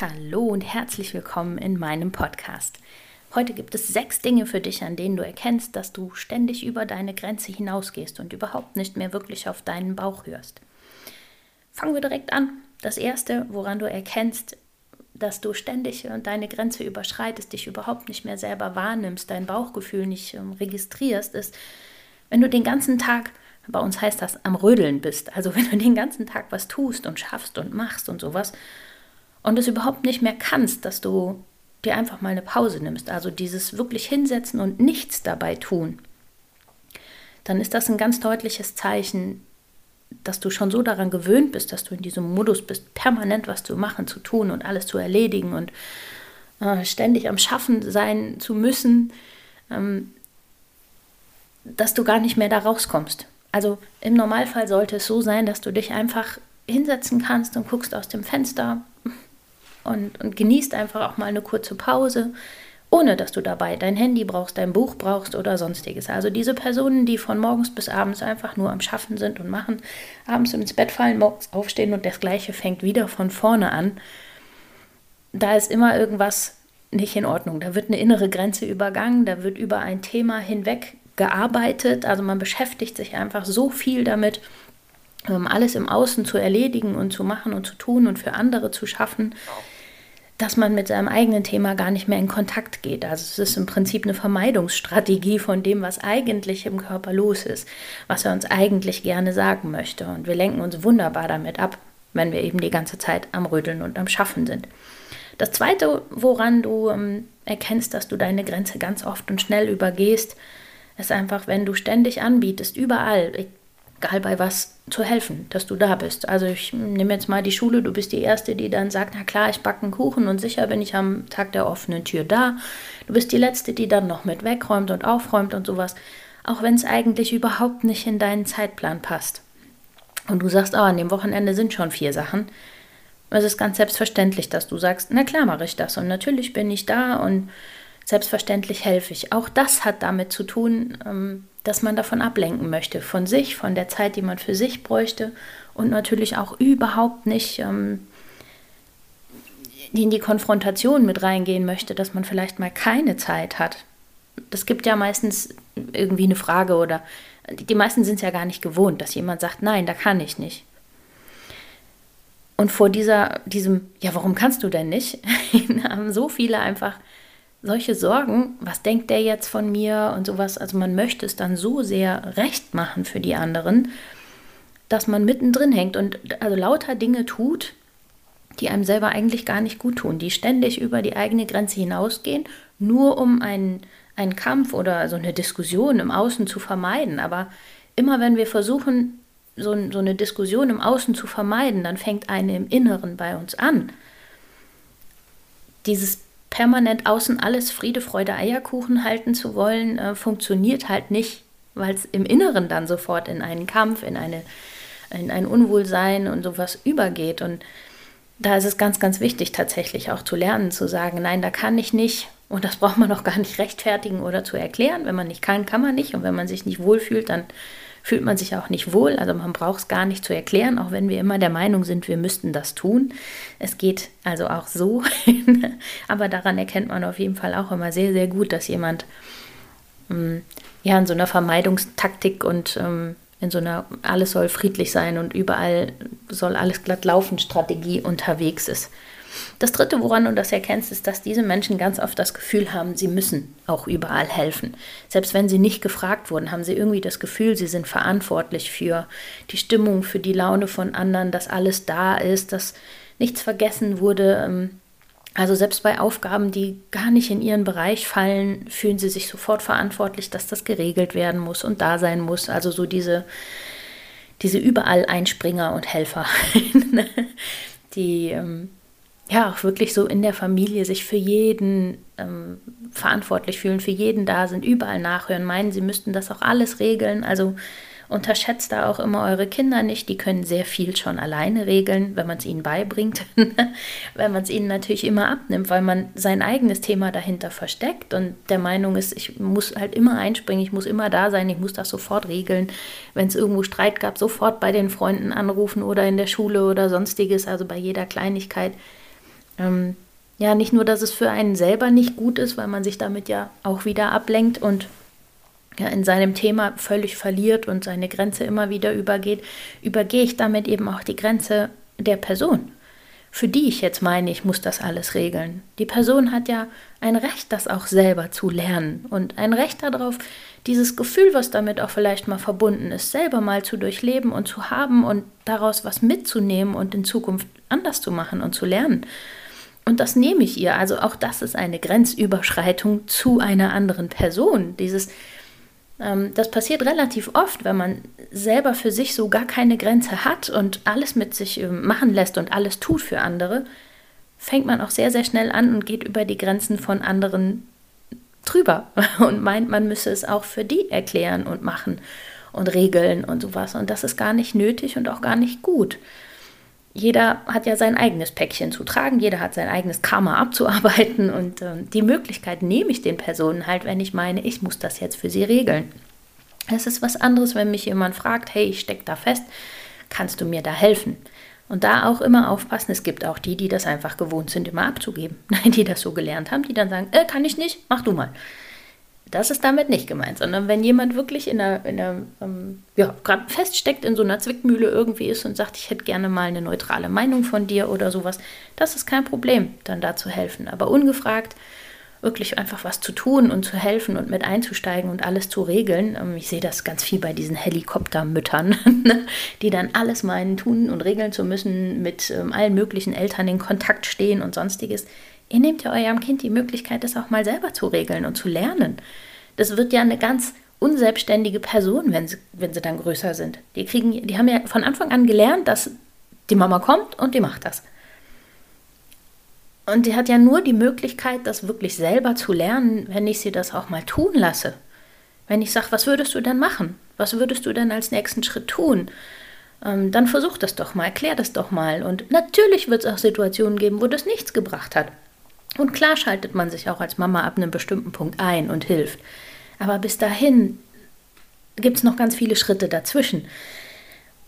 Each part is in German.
Hallo und herzlich willkommen in meinem Podcast. Heute gibt es sechs Dinge für dich, an denen du erkennst, dass du ständig über deine Grenze hinausgehst und überhaupt nicht mehr wirklich auf deinen Bauch hörst. Fangen wir direkt an. Das erste, woran du erkennst, dass du ständig deine Grenze überschreitest, dich überhaupt nicht mehr selber wahrnimmst, dein Bauchgefühl nicht ähm, registrierst, ist, wenn du den ganzen Tag, bei uns heißt das, am Rödeln bist. Also wenn du den ganzen Tag was tust und schaffst und machst und sowas und es überhaupt nicht mehr kannst, dass du dir einfach mal eine Pause nimmst, also dieses wirklich hinsetzen und nichts dabei tun, dann ist das ein ganz deutliches Zeichen, dass du schon so daran gewöhnt bist, dass du in diesem Modus bist, permanent was zu machen, zu tun und alles zu erledigen und äh, ständig am Schaffen sein zu müssen, ähm, dass du gar nicht mehr da rauskommst. Also im Normalfall sollte es so sein, dass du dich einfach hinsetzen kannst und guckst aus dem Fenster, und, und genießt einfach auch mal eine kurze Pause, ohne dass du dabei dein Handy brauchst, dein Buch brauchst oder sonstiges. Also diese Personen, die von morgens bis abends einfach nur am Schaffen sind und machen, abends ins Bett fallen, morgens aufstehen und das gleiche fängt wieder von vorne an, da ist immer irgendwas nicht in Ordnung. Da wird eine innere Grenze übergangen, da wird über ein Thema hinweg gearbeitet. Also man beschäftigt sich einfach so viel damit, ähm, alles im Außen zu erledigen und zu machen und zu tun und für andere zu schaffen dass man mit seinem eigenen Thema gar nicht mehr in Kontakt geht. Also es ist im Prinzip eine Vermeidungsstrategie von dem, was eigentlich im Körper los ist, was er uns eigentlich gerne sagen möchte. Und wir lenken uns wunderbar damit ab, wenn wir eben die ganze Zeit am Rödeln und am Schaffen sind. Das Zweite, woran du ähm, erkennst, dass du deine Grenze ganz oft und schnell übergehst, ist einfach, wenn du ständig anbietest, überall, egal bei was, zu helfen, dass du da bist. Also ich nehme jetzt mal die Schule, du bist die Erste, die dann sagt, na klar, ich backe einen Kuchen und sicher bin ich am Tag der offenen Tür da. Du bist die Letzte, die dann noch mit wegräumt und aufräumt und sowas, auch wenn es eigentlich überhaupt nicht in deinen Zeitplan passt. Und du sagst, oh, an dem Wochenende sind schon vier Sachen. Es ist ganz selbstverständlich, dass du sagst, na klar mache ich das und natürlich bin ich da und selbstverständlich helfe ich. Auch das hat damit zu tun, ähm, dass man davon ablenken möchte, von sich, von der Zeit, die man für sich bräuchte und natürlich auch überhaupt nicht ähm, in die Konfrontation mit reingehen möchte, dass man vielleicht mal keine Zeit hat. Das gibt ja meistens irgendwie eine Frage oder die meisten sind es ja gar nicht gewohnt, dass jemand sagt, nein, da kann ich nicht. Und vor dieser, diesem, ja, warum kannst du denn nicht, haben so viele einfach solche Sorgen, was denkt der jetzt von mir und sowas, also man möchte es dann so sehr recht machen für die anderen, dass man mittendrin hängt und also lauter Dinge tut, die einem selber eigentlich gar nicht gut tun, die ständig über die eigene Grenze hinausgehen, nur um einen, einen Kampf oder so eine Diskussion im Außen zu vermeiden. Aber immer wenn wir versuchen, so, so eine Diskussion im Außen zu vermeiden, dann fängt eine im Inneren bei uns an. Dieses permanent außen alles Friede, Freude, Eierkuchen halten zu wollen, äh, funktioniert halt nicht, weil es im Inneren dann sofort in einen Kampf, in, eine, in ein Unwohlsein und sowas übergeht. Und da ist es ganz, ganz wichtig, tatsächlich auch zu lernen, zu sagen, nein, da kann ich nicht. Und das braucht man auch gar nicht rechtfertigen oder zu erklären. Wenn man nicht kann, kann man nicht. Und wenn man sich nicht wohlfühlt, dann fühlt man sich auch nicht wohl. Also man braucht es gar nicht zu erklären, auch wenn wir immer der Meinung sind, wir müssten das tun. Es geht also auch so. Aber daran erkennt man auf jeden Fall auch immer sehr, sehr gut, dass jemand ähm, ja in so einer Vermeidungstaktik und ähm, in so einer alles soll friedlich sein und überall soll alles glatt laufen Strategie unterwegs ist. Das Dritte, woran du das erkennst, ist, dass diese Menschen ganz oft das Gefühl haben, sie müssen auch überall helfen. Selbst wenn sie nicht gefragt wurden, haben sie irgendwie das Gefühl, sie sind verantwortlich für die Stimmung, für die Laune von anderen, dass alles da ist, dass nichts vergessen wurde. Ähm, also selbst bei Aufgaben, die gar nicht in ihren Bereich fallen, fühlen sie sich sofort verantwortlich, dass das geregelt werden muss und da sein muss. Also so diese, diese überall Einspringer und Helfer. die ähm, ja auch wirklich so in der Familie sich für jeden ähm, verantwortlich fühlen, für jeden da sind, überall nachhören, meinen, sie müssten das auch alles regeln. Also unterschätzt da auch immer eure Kinder nicht. Die können sehr viel schon alleine regeln, wenn man es ihnen beibringt. wenn man es ihnen natürlich immer abnimmt, weil man sein eigenes Thema dahinter versteckt und der Meinung ist, ich muss halt immer einspringen, ich muss immer da sein, ich muss das sofort regeln. Wenn es irgendwo Streit gab, sofort bei den Freunden anrufen oder in der Schule oder sonstiges, also bei jeder Kleinigkeit. Ähm, ja, nicht nur, dass es für einen selber nicht gut ist, weil man sich damit ja auch wieder ablenkt und ja, in seinem Thema völlig verliert und seine Grenze immer wieder übergeht, übergehe ich damit eben auch die Grenze der Person, für die ich jetzt meine, ich muss das alles regeln. Die Person hat ja ein Recht, das auch selber zu lernen und ein Recht darauf, dieses Gefühl, was damit auch vielleicht mal verbunden ist, selber mal zu durchleben und zu haben und daraus was mitzunehmen und in Zukunft anders zu machen und zu lernen. Und das nehme ich ihr. Also auch das ist eine Grenzüberschreitung zu einer anderen Person. Dieses, ähm, das passiert relativ oft, wenn man selber für sich so gar keine Grenze hat und alles mit sich ähm, machen lässt und alles tut für andere, fängt man auch sehr, sehr schnell an und geht über die Grenzen von anderen drüber und meint, man müsse es auch für die erklären und machen und regeln und sowas. Und das ist gar nicht nötig und auch gar nicht gut jeder hat ja sein eigenes Päckchen zu tragen, jeder hat sein eigenes Karma abzuarbeiten und äh, die Möglichkeit nehme ich den Personen halt, wenn ich meine, ich muss das jetzt für sie regeln. Es ist was anderes, wenn mich jemand fragt, hey, ich stecke da fest, kannst du mir da helfen? Und da auch immer aufpassen, es gibt auch die, die das einfach gewohnt sind, immer abzugeben. Nein, die das so gelernt haben, die dann sagen, äh, kann ich nicht, mach du mal. Das ist damit nicht gemeint, sondern wenn jemand wirklich in einer, in einer ähm, ja, gerade feststeckt in so einer Zwickmühle irgendwie ist und sagt, ich hätte gerne mal eine neutrale Meinung von dir oder sowas, das ist kein Problem, dann da zu helfen. Aber ungefragt wirklich einfach was zu tun und zu helfen und mit einzusteigen und alles zu regeln. Ähm, ich sehe das ganz viel bei diesen Helikoptermüttern, ne, die dann alles meinen, tun und regeln zu müssen, mit ähm, allen möglichen Eltern in Kontakt stehen und sonstiges. Ihr nehmt ja eurem Kind die Möglichkeit, das auch mal selber zu regeln und zu lernen. Das wird ja eine ganz unselbstständige Person, wenn sie, wenn sie dann größer sind. Die, kriegen, die haben ja von Anfang an gelernt, dass die Mama kommt und die macht das. Und die hat ja nur die Möglichkeit, das wirklich selber zu lernen, wenn ich sie das auch mal tun lasse. Wenn ich sage, was würdest du denn machen? Was würdest du denn als nächsten Schritt tun? Ähm, dann versuch das doch mal, erklär das doch mal. Und natürlich wird es auch Situationen geben, wo das nichts gebracht hat. Und klar schaltet man sich auch als Mama ab einem bestimmten Punkt ein und hilft. Aber bis dahin gibt es noch ganz viele Schritte dazwischen.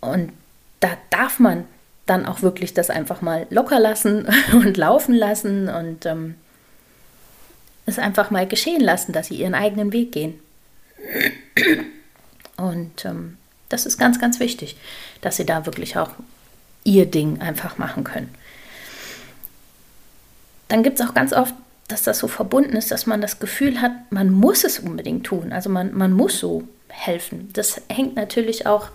Und da darf man dann auch wirklich das einfach mal locker lassen und laufen lassen und ähm, es einfach mal geschehen lassen, dass sie ihren eigenen Weg gehen. Und ähm, das ist ganz, ganz wichtig, dass sie da wirklich auch ihr Ding einfach machen können dann gibt es auch ganz oft, dass das so verbunden ist, dass man das Gefühl hat, man muss es unbedingt tun. Also man, man muss so helfen. Das hängt natürlich auch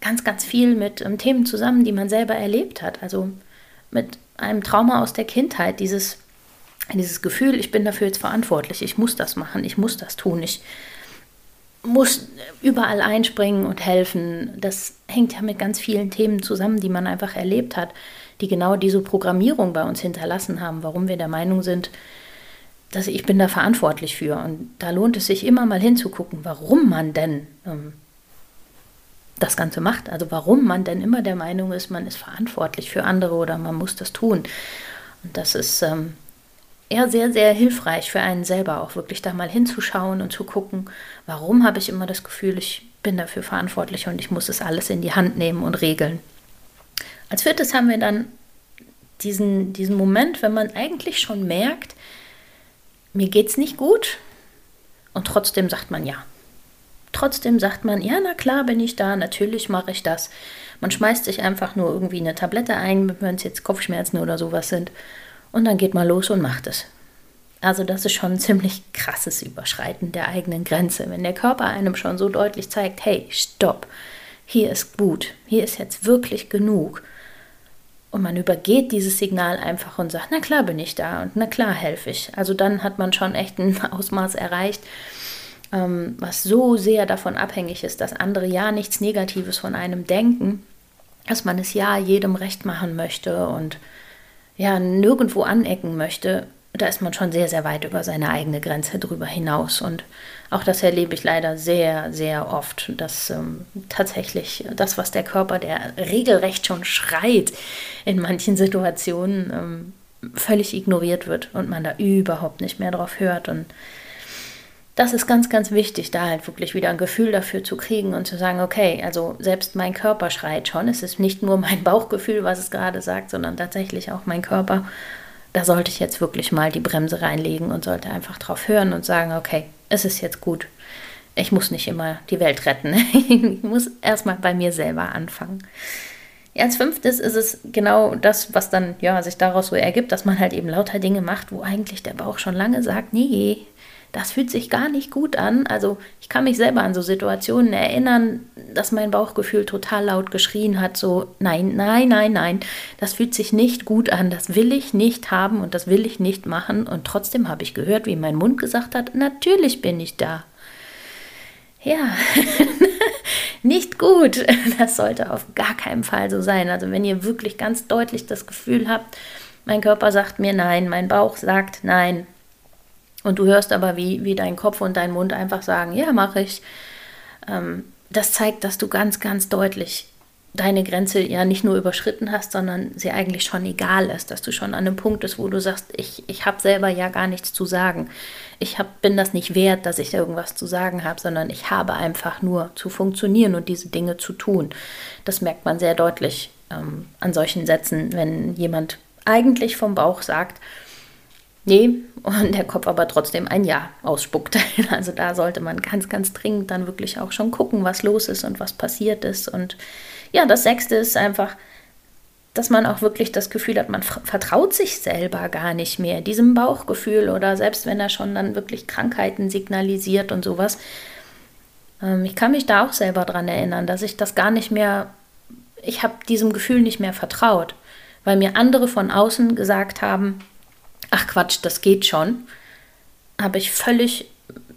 ganz, ganz viel mit ähm, Themen zusammen, die man selber erlebt hat. Also mit einem Trauma aus der Kindheit, dieses, dieses Gefühl, ich bin dafür jetzt verantwortlich, ich muss das machen, ich muss das tun, ich muss überall einspringen und helfen. Das hängt ja mit ganz vielen Themen zusammen, die man einfach erlebt hat die genau diese Programmierung bei uns hinterlassen haben, warum wir der Meinung sind, dass ich bin da verantwortlich für. Und da lohnt es sich immer mal hinzugucken, warum man denn ähm, das Ganze macht. Also warum man denn immer der Meinung ist, man ist verantwortlich für andere oder man muss das tun. Und das ist ähm, eher sehr, sehr hilfreich für einen selber, auch wirklich da mal hinzuschauen und zu gucken, warum habe ich immer das Gefühl, ich bin dafür verantwortlich und ich muss es alles in die Hand nehmen und regeln. Als viertes haben wir dann diesen, diesen Moment, wenn man eigentlich schon merkt, mir geht es nicht gut und trotzdem sagt man ja. Trotzdem sagt man, ja, na klar bin ich da, natürlich mache ich das. Man schmeißt sich einfach nur irgendwie eine Tablette ein, wenn es jetzt Kopfschmerzen oder sowas sind. Und dann geht man los und macht es. Also das ist schon ein ziemlich krasses Überschreiten der eigenen Grenze, wenn der Körper einem schon so deutlich zeigt, hey, stopp, hier ist gut, hier ist jetzt wirklich genug. Und man übergeht dieses Signal einfach und sagt, na klar bin ich da und na klar helfe ich. Also dann hat man schon echt ein Ausmaß erreicht, ähm, was so sehr davon abhängig ist, dass andere ja nichts Negatives von einem denken, dass man es ja jedem recht machen möchte und ja nirgendwo anecken möchte, da ist man schon sehr, sehr weit über seine eigene Grenze drüber hinaus. Und auch das erlebe ich leider sehr, sehr oft, dass ähm, tatsächlich das, was der Körper, der regelrecht schon schreit in manchen Situationen, ähm, völlig ignoriert wird und man da überhaupt nicht mehr drauf hört. Und das ist ganz, ganz wichtig, da halt wirklich wieder ein Gefühl dafür zu kriegen und zu sagen, okay, also selbst mein Körper schreit schon. Es ist nicht nur mein Bauchgefühl, was es gerade sagt, sondern tatsächlich auch mein Körper. Da sollte ich jetzt wirklich mal die Bremse reinlegen und sollte einfach drauf hören und sagen, okay, es ist jetzt gut. Ich muss nicht immer die Welt retten. ich muss erstmal bei mir selber anfangen. Ja, als fünftes ist es genau das, was dann ja, sich daraus so ergibt, dass man halt eben lauter Dinge macht, wo eigentlich der Bauch schon lange sagt, nee, das fühlt sich gar nicht gut an. Also ich kann mich selber an so Situationen erinnern, dass mein Bauchgefühl total laut geschrien hat, so nein, nein, nein, nein, das fühlt sich nicht gut an, das will ich nicht haben und das will ich nicht machen. Und trotzdem habe ich gehört, wie mein Mund gesagt hat, natürlich bin ich da. Ja, nicht gut. Das sollte auf gar keinen Fall so sein. Also wenn ihr wirklich ganz deutlich das Gefühl habt, mein Körper sagt mir nein, mein Bauch sagt nein, und du hörst aber, wie, wie dein Kopf und dein Mund einfach sagen, ja, mache ich. Ähm, das zeigt, dass du ganz, ganz deutlich deine Grenze ja nicht nur überschritten hast, sondern sie eigentlich schon egal ist, dass du schon an einem Punkt bist, wo du sagst, ich, ich habe selber ja gar nichts zu sagen. Ich hab, bin das nicht wert, dass ich irgendwas zu sagen habe, sondern ich habe einfach nur zu funktionieren und diese Dinge zu tun. Das merkt man sehr deutlich ähm, an solchen Sätzen, wenn jemand eigentlich vom Bauch sagt, Nee, und der Kopf aber trotzdem ein Ja ausspuckt. Also da sollte man ganz, ganz dringend dann wirklich auch schon gucken, was los ist und was passiert ist. Und ja, das Sechste ist einfach, dass man auch wirklich das Gefühl hat, man vertraut sich selber gar nicht mehr, diesem Bauchgefühl oder selbst wenn er schon dann wirklich Krankheiten signalisiert und sowas. Ähm, ich kann mich da auch selber dran erinnern, dass ich das gar nicht mehr, ich habe diesem Gefühl nicht mehr vertraut, weil mir andere von außen gesagt haben, ach Quatsch, das geht schon, habe ich völlig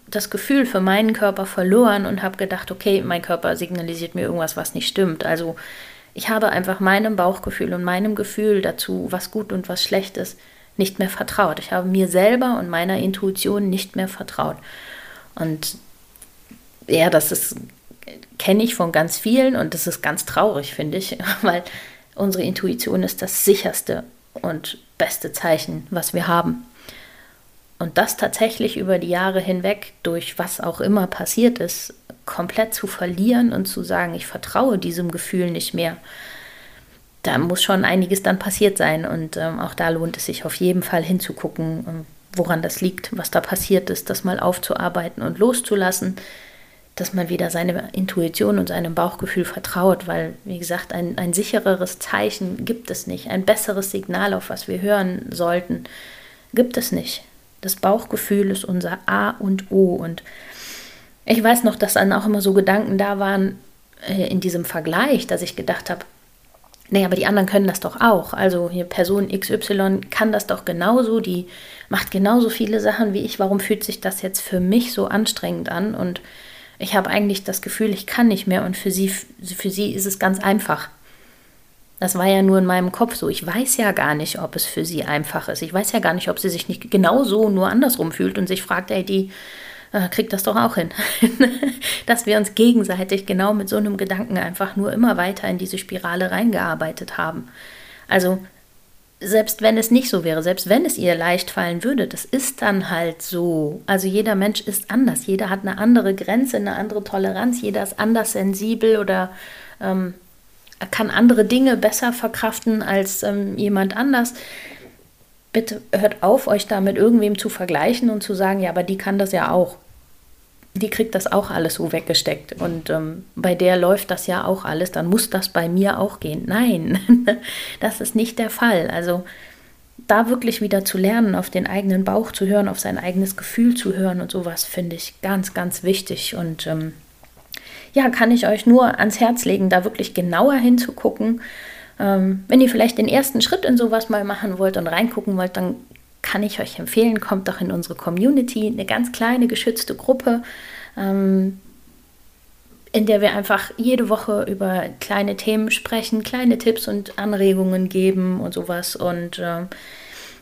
das Gefühl für meinen Körper verloren und habe gedacht, okay, mein Körper signalisiert mir irgendwas, was nicht stimmt. Also ich habe einfach meinem Bauchgefühl und meinem Gefühl dazu, was gut und was schlecht ist, nicht mehr vertraut. Ich habe mir selber und meiner Intuition nicht mehr vertraut. Und ja, das ist kenne ich von ganz vielen und das ist ganz traurig, finde ich, weil unsere Intuition ist das sicherste und beste Zeichen, was wir haben. Und das tatsächlich über die Jahre hinweg, durch was auch immer passiert ist, komplett zu verlieren und zu sagen, ich vertraue diesem Gefühl nicht mehr, da muss schon einiges dann passiert sein. Und ähm, auch da lohnt es sich auf jeden Fall hinzugucken, ähm, woran das liegt, was da passiert ist, das mal aufzuarbeiten und loszulassen dass man wieder seine Intuition und seinem Bauchgefühl vertraut, weil, wie gesagt, ein, ein sichereres Zeichen gibt es nicht, ein besseres Signal, auf was wir hören sollten, gibt es nicht. Das Bauchgefühl ist unser A und O. Und ich weiß noch, dass dann auch immer so Gedanken da waren äh, in diesem Vergleich, dass ich gedacht habe, nee, aber die anderen können das doch auch. Also hier Person XY kann das doch genauso, die macht genauso viele Sachen wie ich. Warum fühlt sich das jetzt für mich so anstrengend an? Und ich habe eigentlich das Gefühl, ich kann nicht mehr und für sie, für sie ist es ganz einfach. Das war ja nur in meinem Kopf so. Ich weiß ja gar nicht, ob es für sie einfach ist. Ich weiß ja gar nicht, ob sie sich nicht genauso nur andersrum fühlt und sich fragt, ey, die äh, kriegt das doch auch hin. Dass wir uns gegenseitig genau mit so einem Gedanken einfach nur immer weiter in diese Spirale reingearbeitet haben. Also selbst wenn es nicht so wäre, selbst wenn es ihr leicht fallen würde, das ist dann halt so. Also jeder Mensch ist anders, jeder hat eine andere Grenze, eine andere Toleranz, jeder ist anders sensibel oder ähm, kann andere Dinge besser verkraften als ähm, jemand anders. Bitte hört auf, euch da mit irgendwem zu vergleichen und zu sagen, ja, aber die kann das ja auch die kriegt das auch alles so weggesteckt. Und ähm, bei der läuft das ja auch alles, dann muss das bei mir auch gehen. Nein, das ist nicht der Fall. Also da wirklich wieder zu lernen, auf den eigenen Bauch zu hören, auf sein eigenes Gefühl zu hören und sowas, finde ich ganz, ganz wichtig. Und ähm, ja, kann ich euch nur ans Herz legen, da wirklich genauer hinzugucken. Ähm, wenn ihr vielleicht den ersten Schritt in sowas mal machen wollt und reingucken wollt, dann kann ich euch empfehlen, kommt doch in unsere Community, eine ganz kleine geschützte Gruppe. Ähm, in der wir einfach jede Woche über kleine Themen sprechen, kleine Tipps und Anregungen geben und sowas. Und äh,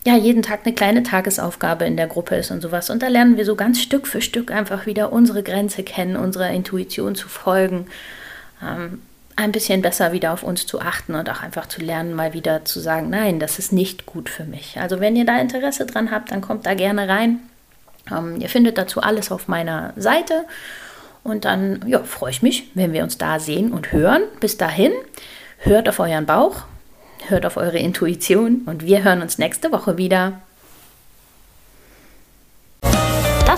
ja, jeden Tag eine kleine Tagesaufgabe in der Gruppe ist und sowas. Und da lernen wir so ganz Stück für Stück einfach wieder unsere Grenze kennen, unserer Intuition zu folgen. Ähm, ein bisschen besser wieder auf uns zu achten und auch einfach zu lernen, mal wieder zu sagen, nein, das ist nicht gut für mich. Also wenn ihr da Interesse dran habt, dann kommt da gerne rein. Ähm, ihr findet dazu alles auf meiner Seite. Und dann ja, freue ich mich, wenn wir uns da sehen und hören. Bis dahin, hört auf euren Bauch, hört auf eure Intuition und wir hören uns nächste Woche wieder.